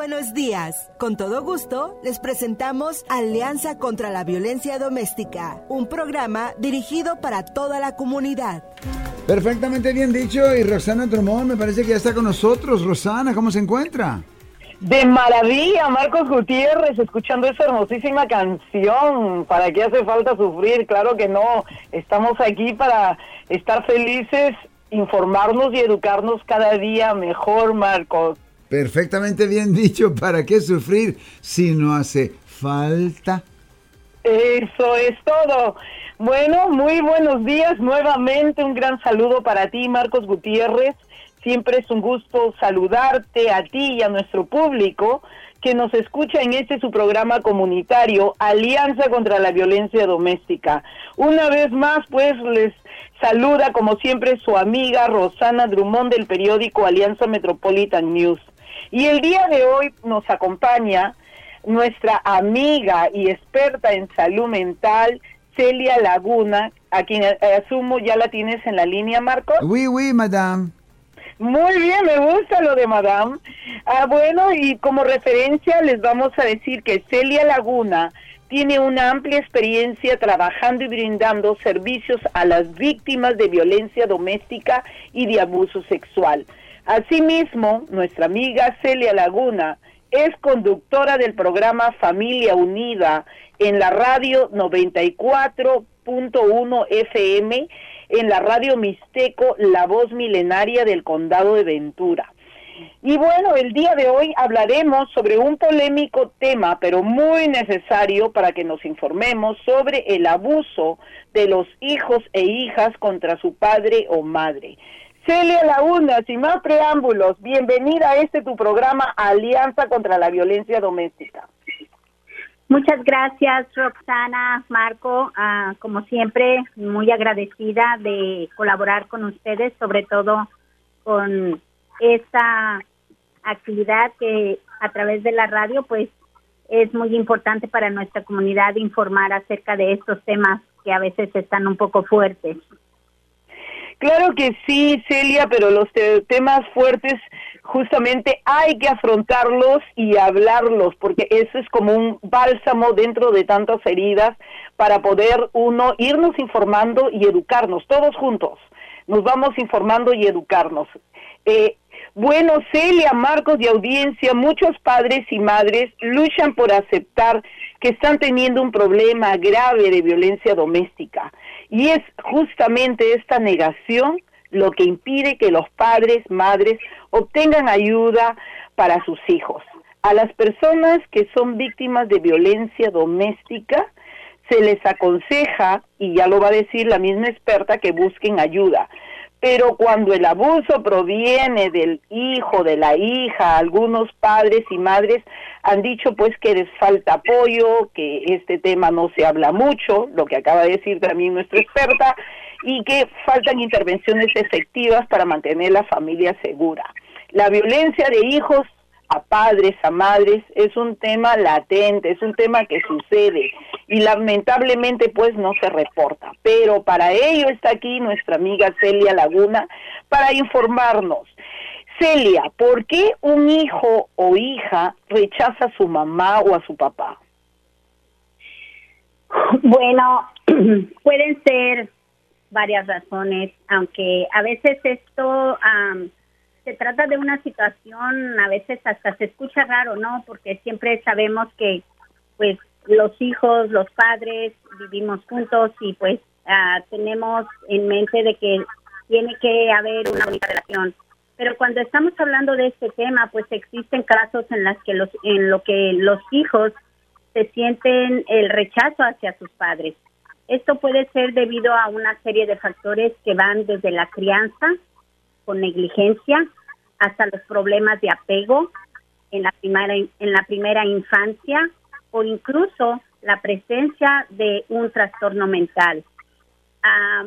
buenos días. Con todo gusto, les presentamos Alianza contra la Violencia Doméstica, un programa dirigido para toda la comunidad. Perfectamente bien dicho. Y Rosana Drummond me parece que ya está con nosotros. Rosana, ¿cómo se encuentra? De maravilla, Marcos Gutiérrez, escuchando esa hermosísima canción. ¿Para qué hace falta sufrir? Claro que no. Estamos aquí para estar felices, informarnos y educarnos cada día mejor, Marcos. Perfectamente bien dicho. ¿Para qué sufrir si no hace falta? Eso es todo. Bueno, muy buenos días nuevamente. Un gran saludo para ti, Marcos Gutiérrez. Siempre es un gusto saludarte a ti y a nuestro público que nos escucha en este su programa comunitario Alianza contra la Violencia Doméstica. Una vez más, pues les saluda como siempre su amiga Rosana Drummond del periódico Alianza Metropolitan News. Y el día de hoy nos acompaña nuestra amiga y experta en salud mental, Celia Laguna, a quien eh, asumo ya la tienes en la línea, Marcos. Oui, oui, madame. Muy bien, me gusta lo de Madame. Ah, bueno, y como referencia les vamos a decir que Celia Laguna tiene una amplia experiencia trabajando y brindando servicios a las víctimas de violencia doméstica y de abuso sexual. Asimismo, nuestra amiga Celia Laguna es conductora del programa Familia Unida en la radio 94.1 FM, en la radio Mixteco, la voz milenaria del condado de Ventura. Y bueno, el día de hoy hablaremos sobre un polémico tema, pero muy necesario para que nos informemos sobre el abuso de los hijos e hijas contra su padre o madre. Celia Laguna, sin más preámbulos, bienvenida a este tu programa Alianza contra la Violencia Doméstica. Muchas gracias, Roxana, Marco. Ah, como siempre, muy agradecida de colaborar con ustedes, sobre todo con esta actividad que a través de la radio, pues es muy importante para nuestra comunidad informar acerca de estos temas que a veces están un poco fuertes. Claro que sí, Celia, pero los temas fuertes justamente hay que afrontarlos y hablarlos, porque eso es como un bálsamo dentro de tantas heridas para poder uno irnos informando y educarnos, todos juntos. Nos vamos informando y educarnos. Eh, bueno, Celia, Marcos y audiencia, muchos padres y madres luchan por aceptar que están teniendo un problema grave de violencia doméstica. Y es justamente esta negación lo que impide que los padres, madres obtengan ayuda para sus hijos. A las personas que son víctimas de violencia doméstica se les aconseja, y ya lo va a decir la misma experta, que busquen ayuda. Pero cuando el abuso proviene del hijo, de la hija, algunos padres y madres han dicho pues que les falta apoyo, que este tema no se habla mucho, lo que acaba de decir también nuestra experta, y que faltan intervenciones efectivas para mantener la familia segura. La violencia de hijos a padres, a madres, es un tema latente, es un tema que sucede y lamentablemente pues no se reporta. Pero para ello está aquí nuestra amiga Celia Laguna para informarnos. Celia, ¿por qué un hijo o hija rechaza a su mamá o a su papá? Bueno, pueden ser varias razones, aunque a veces esto se trata de una situación, a veces hasta se escucha raro, ¿no? Porque siempre sabemos que, pues, los hijos, los padres vivimos juntos y, pues, ah, tenemos en mente de que tiene que haber una bonita relación. Pero cuando estamos hablando de este tema, pues existen casos en las que los, en lo que los hijos se sienten el rechazo hacia sus padres. Esto puede ser debido a una serie de factores que van desde la crianza, con negligencia hasta los problemas de apego en la primera en la primera infancia o incluso la presencia de un trastorno mental. Ah,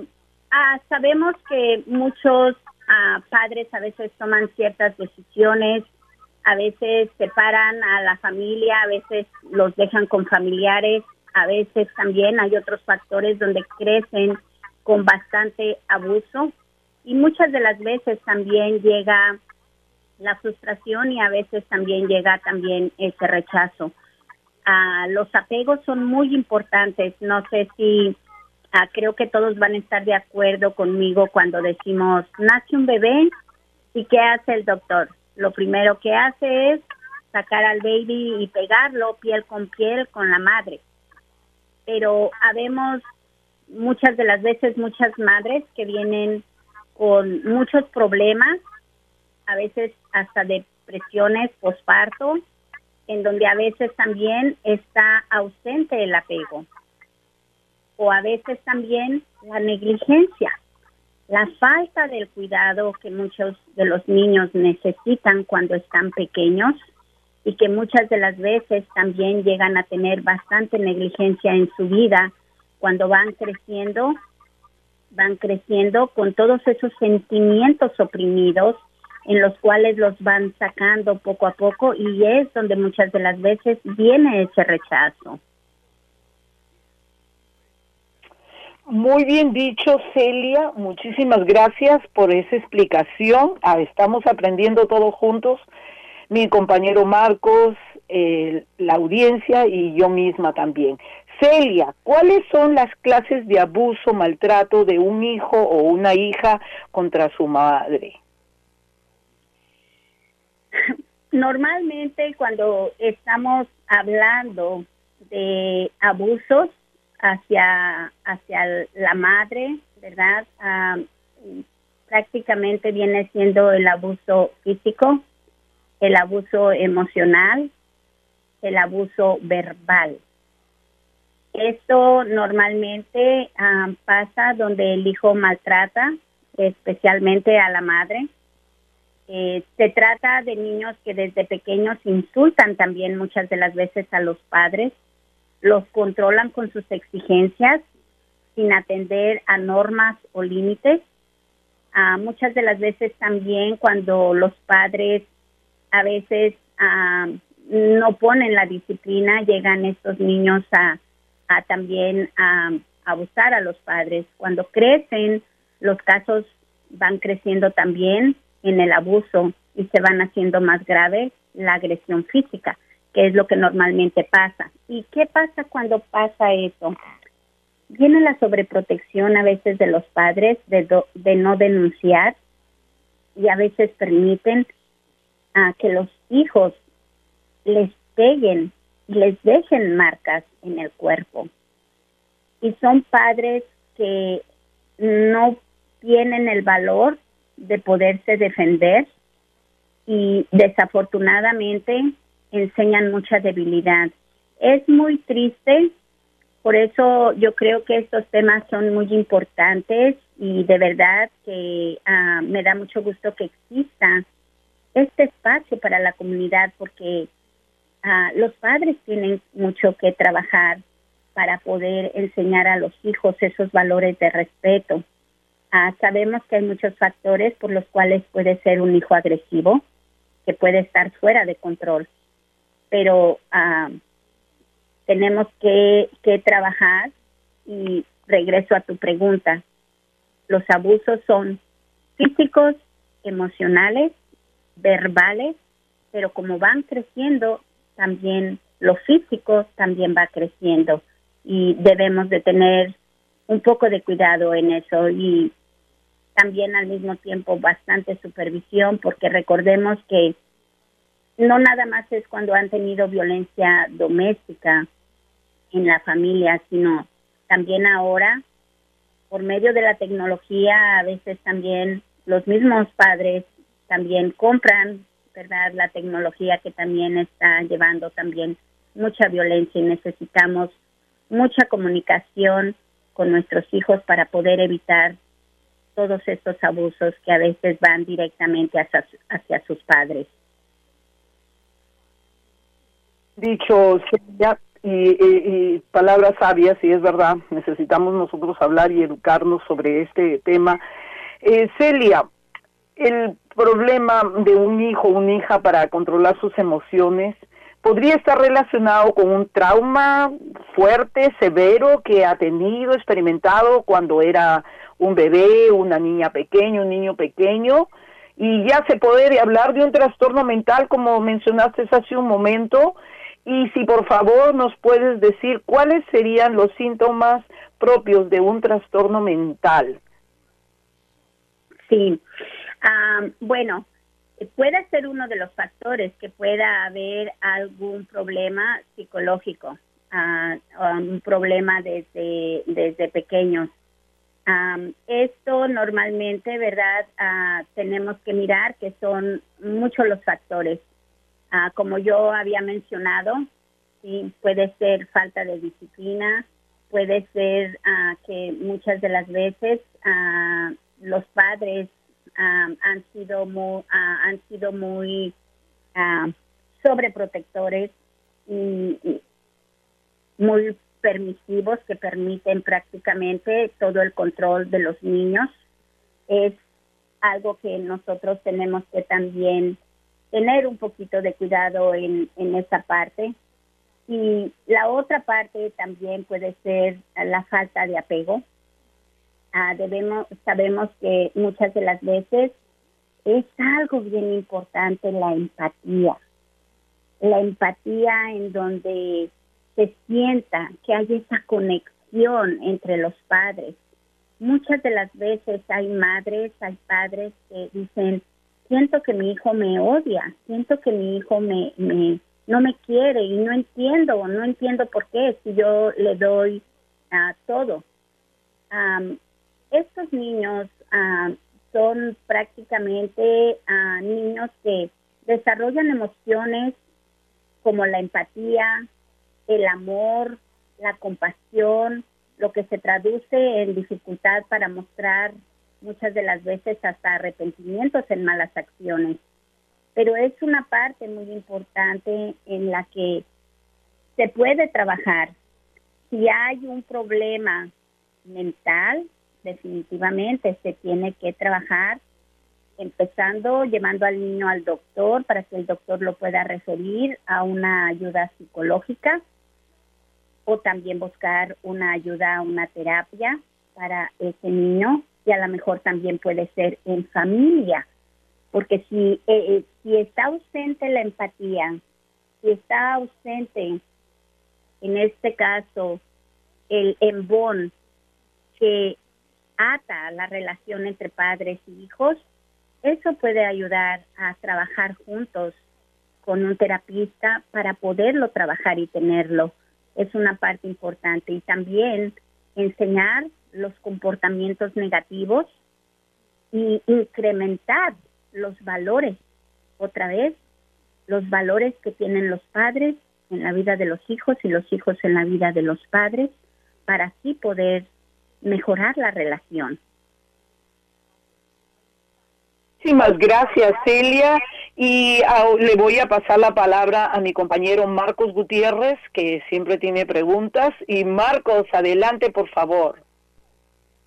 ah, sabemos que muchos ah, padres a veces toman ciertas decisiones, a veces separan a la familia, a veces los dejan con familiares, a veces también hay otros factores donde crecen con bastante abuso y muchas de las veces también llega la frustración y a veces también llega también ese rechazo. Ah, los apegos son muy importantes. No sé si ah, creo que todos van a estar de acuerdo conmigo cuando decimos nace un bebé y qué hace el doctor. Lo primero que hace es sacar al baby y pegarlo piel con piel con la madre. Pero habemos muchas de las veces muchas madres que vienen con muchos problemas, a veces hasta depresiones posparto, en donde a veces también está ausente el apego. O a veces también la negligencia, la falta del cuidado que muchos de los niños necesitan cuando están pequeños y que muchas de las veces también llegan a tener bastante negligencia en su vida cuando van creciendo, van creciendo con todos esos sentimientos oprimidos en los cuales los van sacando poco a poco y es donde muchas de las veces viene ese rechazo. Muy bien dicho, Celia. Muchísimas gracias por esa explicación. Ah, estamos aprendiendo todos juntos, mi compañero Marcos, la audiencia y yo misma también. Celia, ¿cuáles son las clases de abuso, maltrato de un hijo o una hija contra su madre? Normalmente cuando estamos hablando de abusos hacia, hacia la madre, ¿verdad? prácticamente viene siendo el abuso físico, el abuso emocional, el abuso verbal. Esto normalmente pasa donde el hijo maltrata, especialmente a la madre, eh, se trata de niños que desde pequeños insultan también muchas de las veces a los padres, los controlan con sus exigencias sin atender a normas o límites. Ah, muchas de las veces también cuando los padres a veces ah, no ponen la disciplina, llegan estos niños a, también a abusar a los padres. Cuando crecen, los casos van creciendo también en el abuso y se van haciendo más graves la agresión física, que es lo que normalmente pasa. ¿Y qué pasa cuando pasa eso? Viene la sobreprotección a veces de los padres de, de no denunciar y a veces permiten a que los hijos les peguen y les dejen marcas en el cuerpo. Y son padres que no tienen el valor de poderse defender y desafortunadamente enseñan mucha debilidad. Es muy triste, por eso yo creo que estos temas son muy importantes y de verdad que ah, me da mucho gusto que exista este espacio para la comunidad porque ah, los padres tienen mucho que trabajar para poder enseñar a los hijos esos valores de respeto, Ah, sabemos que hay muchos factores por los cuales puede ser un hijo agresivo, que puede estar fuera de control, pero ah, tenemos que, que trabajar y regreso a tu pregunta. Los abusos son físicos, emocionales, verbales, pero como van creciendo, también lo físico también va creciendo y debemos de tener un poco de cuidado en eso y también al mismo tiempo bastante supervisión, porque recordemos que no nada más es cuando han tenido violencia doméstica en la familia, sino también ahora, por medio de la tecnología, a veces también los mismos padres también compran, ¿verdad? La tecnología que también está llevando también mucha violencia y necesitamos mucha comunicación con nuestros hijos para poder evitar todos estos abusos que a veces van directamente hacia, hacia sus padres. Dicho ya y, palabras sabias, y es verdad, necesitamos nosotros hablar y educarnos sobre este tema. Eh, Celia, el problema de un hijo o una hija para controlar sus emociones podría estar relacionado con un trauma fuerte, severo que ha tenido, experimentado cuando era un bebé, una niña pequeña, un niño pequeño, y ya se puede hablar de un trastorno mental como mencionaste hace un momento y si por favor nos puedes decir cuáles serían los síntomas propios de un trastorno mental. Sí, bueno, puede ser uno de los factores que pueda haber algún problema psicológico, uh, un problema desde, desde pequeños. Esto normalmente, ¿verdad? Uh, tenemos que mirar que son muchos los factores. Uh, como yo había mencionado, sí, puede ser falta de disciplina, puede ser que muchas de las veces los padres han sido muy, han sido muy sobreprotectores y, muy permisivos que permiten prácticamente todo el control de los niños. Es algo que nosotros tenemos que también tener un poquito de cuidado en, en esa parte. Y la otra parte también puede ser la falta de apego. Ah, debemos, sabemos que muchas de las veces es algo bien importante la empatía. La empatía en donde se sienta que hay esa conexión entre los padres. Muchas de las veces hay madres, hay padres que dicen, siento que mi hijo me odia, siento que mi hijo me, me no me quiere y no entiendo, no entiendo por qué si yo le doy a todo estos niños ah, son prácticamente ah, niños que desarrollan emociones como la empatía, el amor, la compasión, lo que se traduce en dificultad para mostrar muchas de las veces hasta arrepentimientos en malas acciones. Pero es una parte muy importante en la que se puede trabajar. Si hay un problema mental, definitivamente se tiene que trabajar empezando llevando al niño al doctor para que el doctor lo pueda referir a una ayuda psicológica o también buscar una ayuda, una terapia para ese niño y a lo mejor también puede ser en familia, porque si, eh, eh, si está ausente la empatía, si está ausente en este caso el embón que ata la relación entre padres y hijos, eso puede ayudar a trabajar juntos con un terapista para poderlo trabajar y tenerlo. Es una parte importante. Y también enseñar los comportamientos negativos y incrementar los valores. Otra vez, los valores que tienen los padres en la vida de los hijos y los hijos en la vida de los padres para así poder mejorar la relación. Muchísimas gracias, Celia. Y ah, le voy a pasar la palabra a mi compañero Marcos Gutiérrez, que siempre tiene preguntas. Y Marcos, adelante, por favor.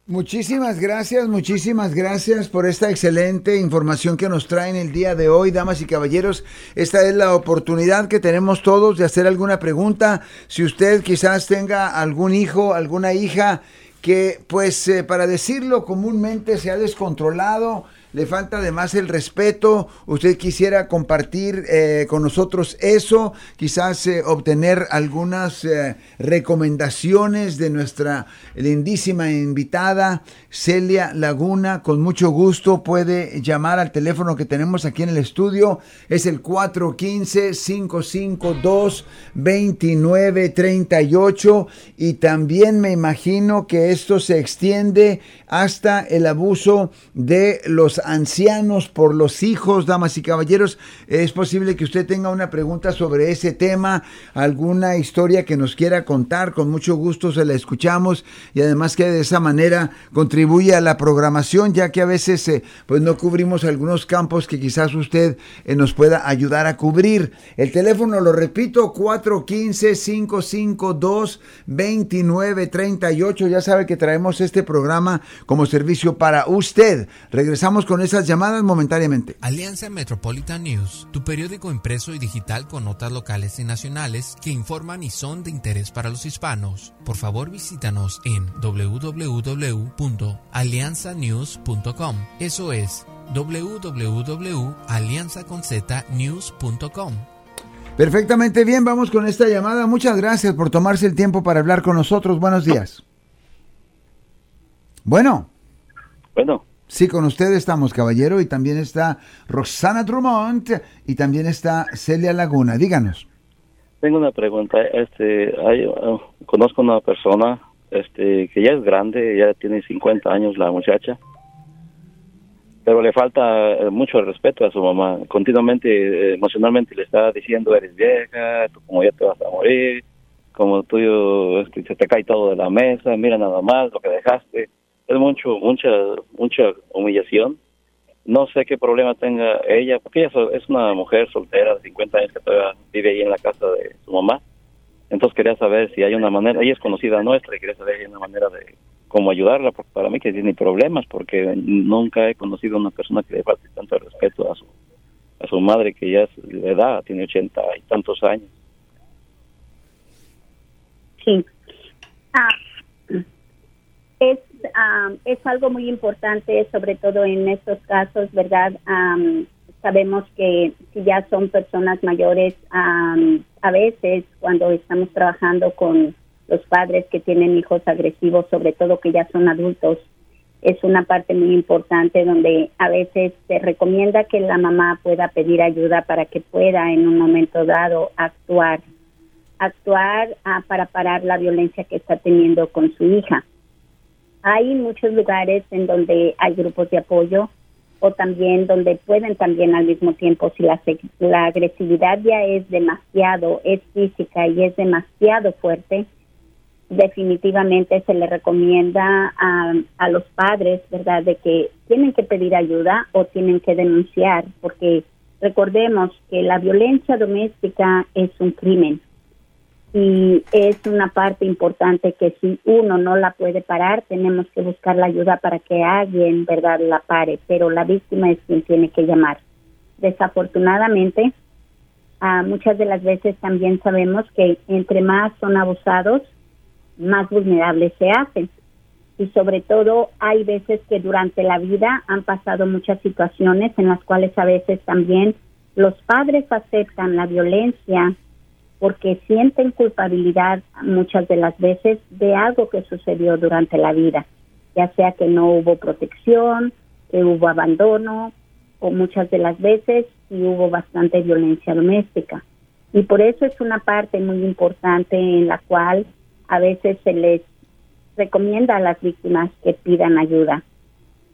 Muchísimas gracias, muchísimas gracias por esta excelente información que nos traen el día de hoy, damas y caballeros. Esta es la oportunidad que tenemos todos de hacer alguna pregunta. Si usted quizás tenga algún hijo, alguna hija que pues eh, para decirlo comúnmente se ha descontrolado, le falta además el respeto. Usted quisiera compartir eh, con nosotros eso, quizás eh, obtener algunas eh, recomendaciones de nuestra lindísima invitada, Celia Laguna. Con mucho gusto puede llamar al teléfono que tenemos aquí en el estudio. Es el 415-552-2938. Y también me imagino que esto se extiende hasta el abuso de los ancianos por los hijos, damas y caballeros. Es posible que usted tenga una pregunta sobre ese tema, alguna historia que nos quiera contar, con mucho gusto se la escuchamos y además que de esa manera contribuye a la programación, ya que a veces eh, pues no cubrimos algunos campos que quizás usted eh, nos pueda ayudar a cubrir. El teléfono, lo repito, 415-552-2938. Ya sabe que traemos este programa como servicio para usted. Regresamos con esas llamadas momentáneamente. Alianza Metropolitan News, tu periódico impreso y digital con notas locales y nacionales que informan y son de interés para los hispanos. Por favor, visítanos en www.alianzanews.com. Eso es www.alianzaconznews.com. Perfectamente bien, vamos con esta llamada. Muchas gracias por tomarse el tiempo para hablar con nosotros. Buenos días. Bueno. Bueno. Sí, con usted estamos, caballero, y también está Roxana Drummond y también está Celia Laguna. Díganos. Tengo una pregunta. Este, hay, uh, conozco una persona este, que ya es grande, ya tiene 50 años la muchacha, pero le falta eh, mucho respeto a su mamá. Continuamente, eh, emocionalmente le está diciendo, eres vieja, tú como ya te vas a morir, como tú este, se te cae todo de la mesa, mira nada más lo que dejaste. Es mucho, mucha, mucha humillación. No sé qué problema tenga ella, porque ella es una mujer soltera de 50 años que todavía vive ahí en la casa de su mamá. Entonces quería saber si hay una manera, ella es conocida nuestra y quería saber si hay una manera de cómo ayudarla, porque para mí que tiene problemas, porque nunca he conocido a una persona que le falte tanto respeto a su, a su madre, que ya es de edad, tiene ochenta y tantos años. Sí. Ah, es, ah, es algo muy importante, sobre todo en estos casos, ¿verdad? sabemos que si ya son personas mayores, a veces cuando estamos trabajando con los padres que tienen hijos agresivos, sobre todo que ya son adultos, es una parte muy importante donde a veces se recomienda que la mamá pueda pedir ayuda para que pueda en un momento dado actuar, actuar ah, para parar la violencia que está teniendo con su hija. Hay muchos lugares en donde hay grupos de apoyo o también donde pueden también al mismo tiempo, si la, la agresividad ya es demasiado, es física y es demasiado fuerte, definitivamente se le recomienda a, a, los padres, ¿verdad?, de que tienen que pedir ayuda o tienen que denunciar, porque recordemos que la violencia doméstica es un crimen y es una parte importante que si uno no la puede parar, tenemos que buscar la ayuda para que alguien, ¿verdad?, la pare, pero la víctima es quien tiene que llamar. Desafortunadamente, a muchas de las veces también sabemos que entre más son abusados, más vulnerables se hacen. Y sobre todo hay veces que durante la vida han pasado muchas situaciones en las cuales a veces también los padres aceptan la violencia porque sienten culpabilidad muchas de las veces de algo que sucedió durante la vida, ya sea que no hubo protección, que hubo abandono o muchas de las veces sí hubo bastante violencia doméstica. Y por eso es una parte muy importante en la cual a veces se les recomienda a las víctimas que pidan ayuda.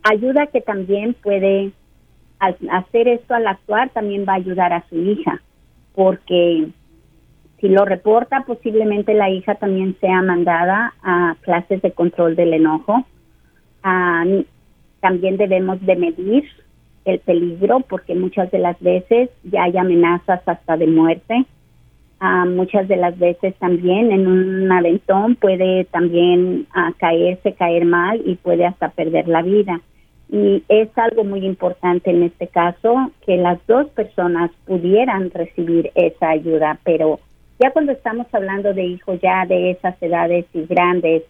Ayuda que también puede, al hacer esto al actuar, también va a ayudar a su hija, porque si lo reporta, posiblemente la hija también sea mandada a clases de control del enojo. Ah, también debemos de medir el peligro, porque muchas de las veces ya hay amenazas hasta de muerte muchas de las veces también en un aventón puede también uh, caerse, caer mal y puede hasta perder la vida. Y es algo muy importante en este caso que las dos personas pudieran recibir esa ayuda, pero ya cuando estamos hablando de hijos ya de esas edades y grandes,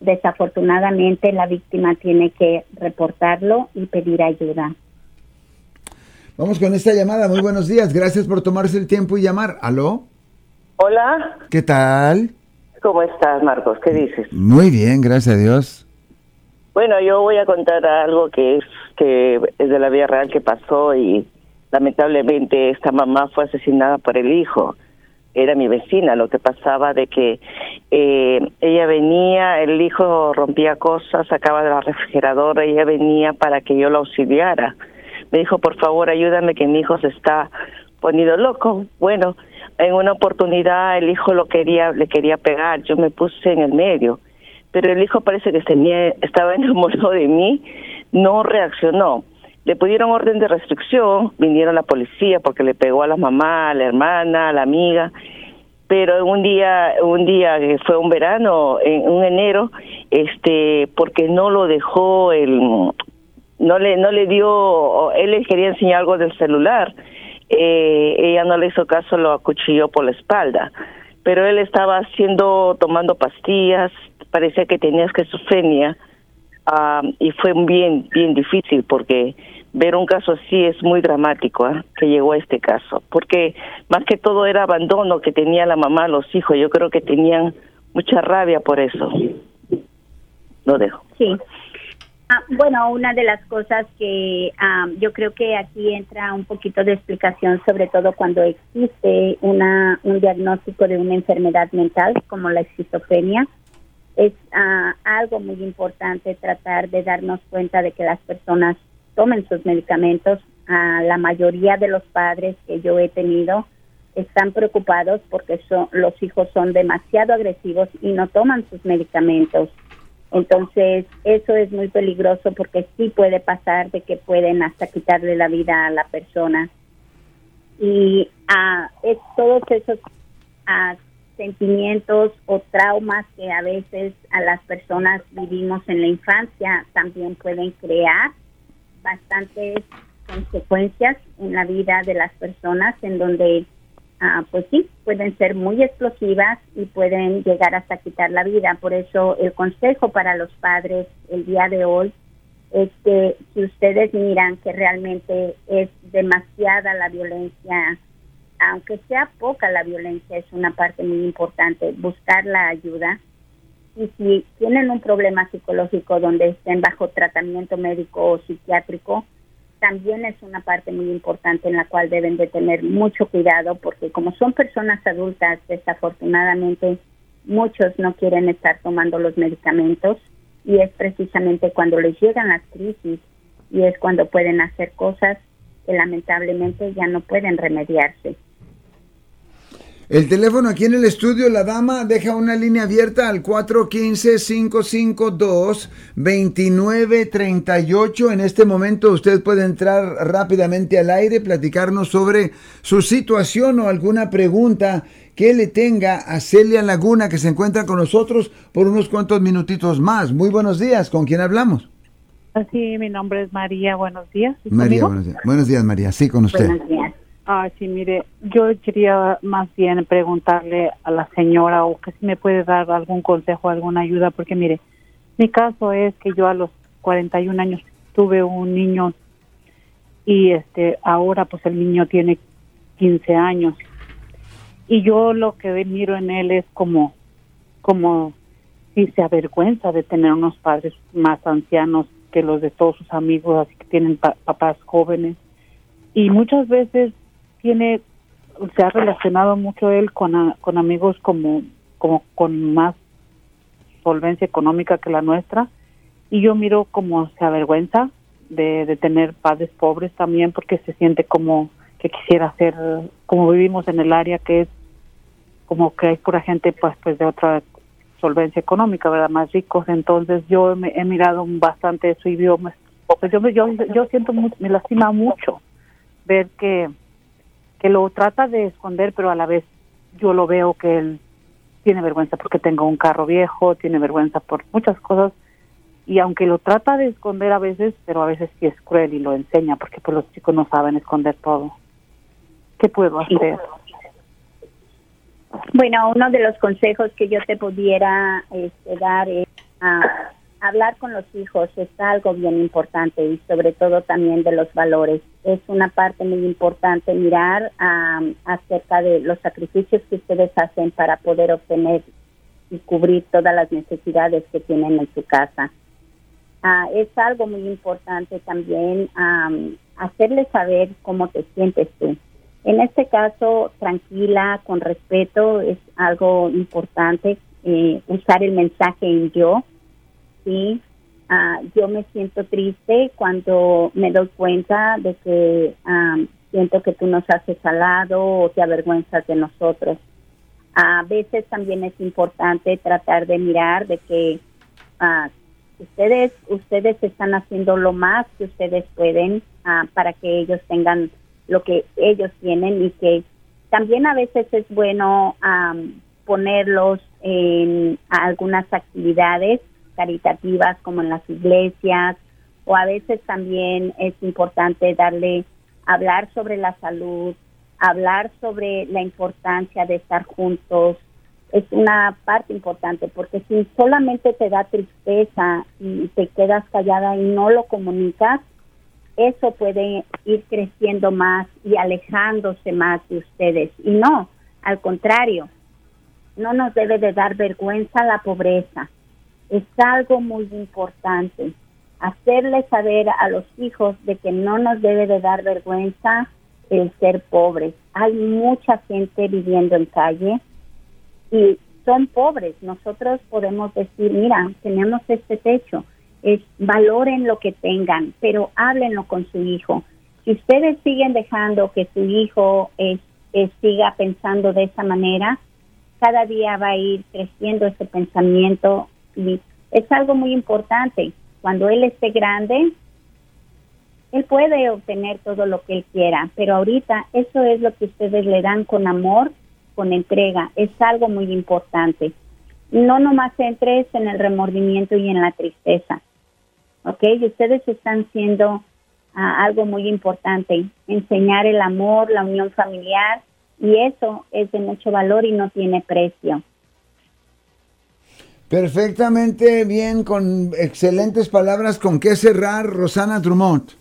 desafortunadamente la víctima tiene que reportarlo y pedir ayuda. Vamos con esta llamada. Muy buenos días. Gracias por tomarse el tiempo y llamar. ¿Aló? Hola. ¿Qué tal? ¿Cómo estás, Marcos? ¿Qué dices? Muy bien, gracias a Dios. Bueno, yo voy a contar algo que es que es de la vida real que pasó y lamentablemente esta mamá fue asesinada por el hijo. Era mi vecina. Lo que pasaba de que eh, ella venía, el hijo rompía cosas, sacaba de la refrigeradora, ella venía para que yo la auxiliara. Me dijo, por favor, ayúdame que mi hijo se está poniendo loco. Bueno, en una oportunidad el hijo lo quería, le quería pegar, yo me puse en el medio, pero el hijo parece que tenía, estaba enamorado de mí, no reaccionó. Le pudieron orden de restricción, vinieron la policía porque le pegó a la mamá, a la hermana, a la amiga, pero un día, un día que fue un verano, en un enero, este, porque no lo dejó el, no le, no le dio, él le quería enseñar algo del celular, eh, ella no le hizo caso, lo acuchilló por la espalda. Pero él estaba haciendo, tomando pastillas, parecía que tenía esquizofrenia, y fue bien, bien difícil porque ver un caso así es muy dramático, ¿ah? que llegó a este caso, porque más que todo era abandono que tenía la mamá, los hijos, yo creo que tenían mucha rabia por eso. Lo dejo. Sí. Ah, bueno, una de las cosas que ah, yo creo que aquí entra un poquito de explicación, sobre todo cuando existe una, un diagnóstico de una enfermedad mental como la esquizofrenia, es ah, algo muy importante tratar de darnos cuenta de que las personas tomen sus medicamentos. la mayoría de los padres que yo he tenido están preocupados porque son, los hijos son demasiado agresivos y no toman sus medicamentos. Entonces, eso es muy peligroso porque sí puede pasar de que pueden hasta quitarle la vida a la persona. Y uh, es todos esos uh, sentimientos o traumas que a veces a las personas vivimos en la infancia también pueden crear bastantes consecuencias en la vida de las personas en donde ah, pues sí pueden ser muy explosivas y pueden llegar hasta quitar la vida por eso el consejo para los padres el día de hoy es que si ustedes miran que realmente es demasiada la violencia aunque sea poca la violencia, es una parte muy importante, buscar la ayuda. Y si tienen un problema psicológico donde estén bajo tratamiento médico o psiquiátrico, también es una parte muy importante en la cual deben de tener mucho cuidado porque como son personas adultas, desafortunadamente muchos no quieren estar tomando los medicamentos y es precisamente cuando les llegan las crisis y es cuando pueden hacer cosas que lamentablemente ya no pueden remediarse. El teléfono aquí en el estudio, la dama deja una línea abierta al 415-552-2938. En este momento usted puede entrar rápidamente al aire, platicarnos sobre su situación o alguna pregunta que le tenga a Celia Laguna que se encuentra con nosotros por unos cuantos minutitos más. Muy buenos días, ¿con quién hablamos? Sí, mi nombre es María, buenos días. María, buenos días. Buenos días, María, sí, con usted. Buenos días. Ah, sí, mire, yo quería más bien preguntarle a la señora o que si me puede dar algún consejo, alguna ayuda, porque mire, mi caso es que yo a los 41 años tuve un niño y este ahora pues el niño tiene 15 años. Y yo lo que miro en él es como como si se avergüenza de tener unos padres más ancianos que los de todos sus amigos, así que tienen papás jóvenes. Y muchas veces tiene se ha relacionado mucho él con, con amigos como como con más solvencia económica que la nuestra y yo miro como se avergüenza de, de tener padres pobres también porque se siente como que quisiera ser como vivimos en el área que es como que hay pura gente pues pues de otra solvencia económica verdad más ricos. Entonces yo he mirado bastante eso y yo pues yo yo, yo siento me lastima mucho ver que que lo trata de esconder, pero a la vez yo lo veo que él tiene vergüenza porque tengo un carro viejo, tiene vergüenza por muchas cosas y aunque lo trata de esconder a veces, pero a veces sí es cruel y lo enseña porque pues los chicos no saben esconder todo. ¿Qué puedo hacer? Bueno, uno de los consejos que yo te pudiera este, dar es ah, hablar con los hijos es algo bien importante y sobre todo también de los valores. Es una parte muy importante mirar acerca de los sacrificios que ustedes hacen para poder obtener y cubrir todas las necesidades que tienen en su casa. Ah, es algo muy importante también hacerles saber cómo te sientes tú. En este caso, tranquila, con respeto, es algo importante. Eh, usar el mensaje en yo, sí, ah, yo me siento triste cuando me doy cuenta de que siento que tú nos haces al lado o te avergüenzas de nosotros. A veces también es importante tratar de mirar de que uh, ustedes ustedes están haciendo lo más que ustedes pueden ah, para que ellos tengan lo que ellos tienen y que también a veces es bueno ponerlos en algunas actividades caritativas como en las iglesias o a veces también es importante darle hablar sobre la salud, hablar sobre la importancia de estar juntos. Es una parte importante porque si solamente te da tristeza y te quedas callada y no lo comunicas, eso puede ir creciendo más y alejándose más de ustedes. Y no, al contrario, no nos debe de dar vergüenza la pobreza. Es algo muy importante. Hacerle saber a los hijos de que no nos debe de dar vergüenza el ser pobres. Hay mucha gente viviendo en calle y son pobres. Nosotros podemos decir, mira, tenemos este techo, es, valoren lo que tengan, pero háblenlo con su hijo. Si ustedes siguen dejando que su hijo siga pensando de esa manera, cada día va a ir creciendo ese pensamiento y es algo muy importante. Cuando él esté grande, él puede obtener todo lo que él quiera, pero ahorita eso es lo que ustedes le dan con amor, con entrega, es algo muy importante. No nomás entres en el remordimiento y en la tristeza, ¿ok? Y ustedes están siendo ah, algo muy importante, enseñar el amor, la unión familiar, y eso es de mucho valor y no tiene precio. Perfectamente bien, con excelentes palabras, con qué cerrar, Rosana Drummond.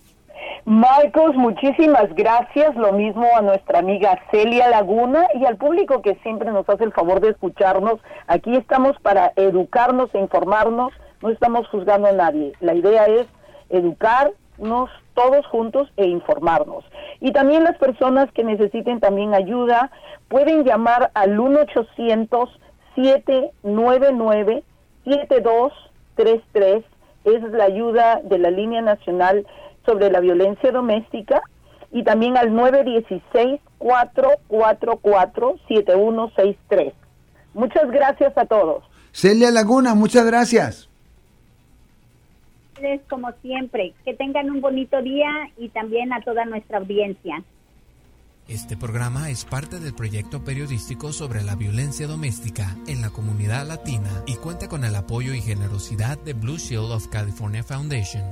Marcos, muchísimas gracias. Lo mismo a nuestra amiga Celia Laguna y al público que siempre nos hace el favor de escucharnos. Aquí estamos para educarnos e informarnos. No estamos juzgando a nadie. La idea es educarnos todos juntos e informarnos. Y también las personas que necesiten también ayuda pueden llamar al 1-800-799-7233. Es la ayuda de la línea nacional sobre la violencia doméstica y también al 916-444-7163. Muchas gracias a todos. Celia Laguna, muchas gracias. Como siempre, que tengan un bonito día y también a toda nuestra audiencia. Este programa es parte del proyecto periodístico sobre la violencia doméstica en la comunidad latina y cuenta con el apoyo y generosidad de Blue Shield of California Foundation.